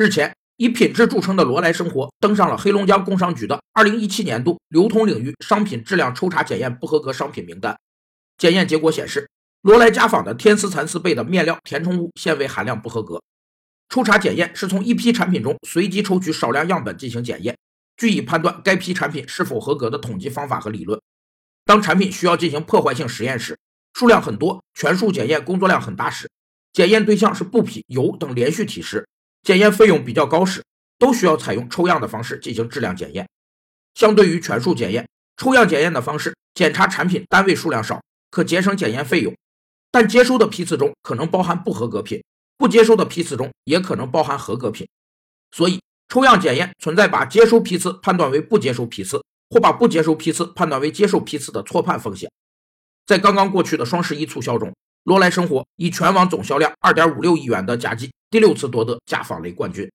日前，以品质著称的罗莱生活登上了黑龙江工商局的2017年度流通领域商品质量抽查检验不合格商品名单。检验结果显示，罗莱家纺的天丝蚕丝被的面料填充物纤维含量不合格。抽查检验是从一批产品中随机抽取少量样本进行检验，据以判断该批产品是否合格的统计方法和理论。当产品需要进行破坏性实验时，数量很多、全数检验工作量很大时，检验对象是布匹、油等连续体时，检验费用比较高时，都需要采用抽样的方式进行质量检验。相对于全数检验，抽样检验的方式检查产品单位数量少，可节省检验费用，但接收的批次中可能包含不合格品。不接收的批次中也可能包含合格品，所以抽样检验存在把接收批次判断为不接收批次，或把不接收批次判断为接受批次的错判风险。在刚刚过去的双十一促销中，罗莱生活以全网总销量二点五六亿元的佳绩第六次夺得家纺类冠军。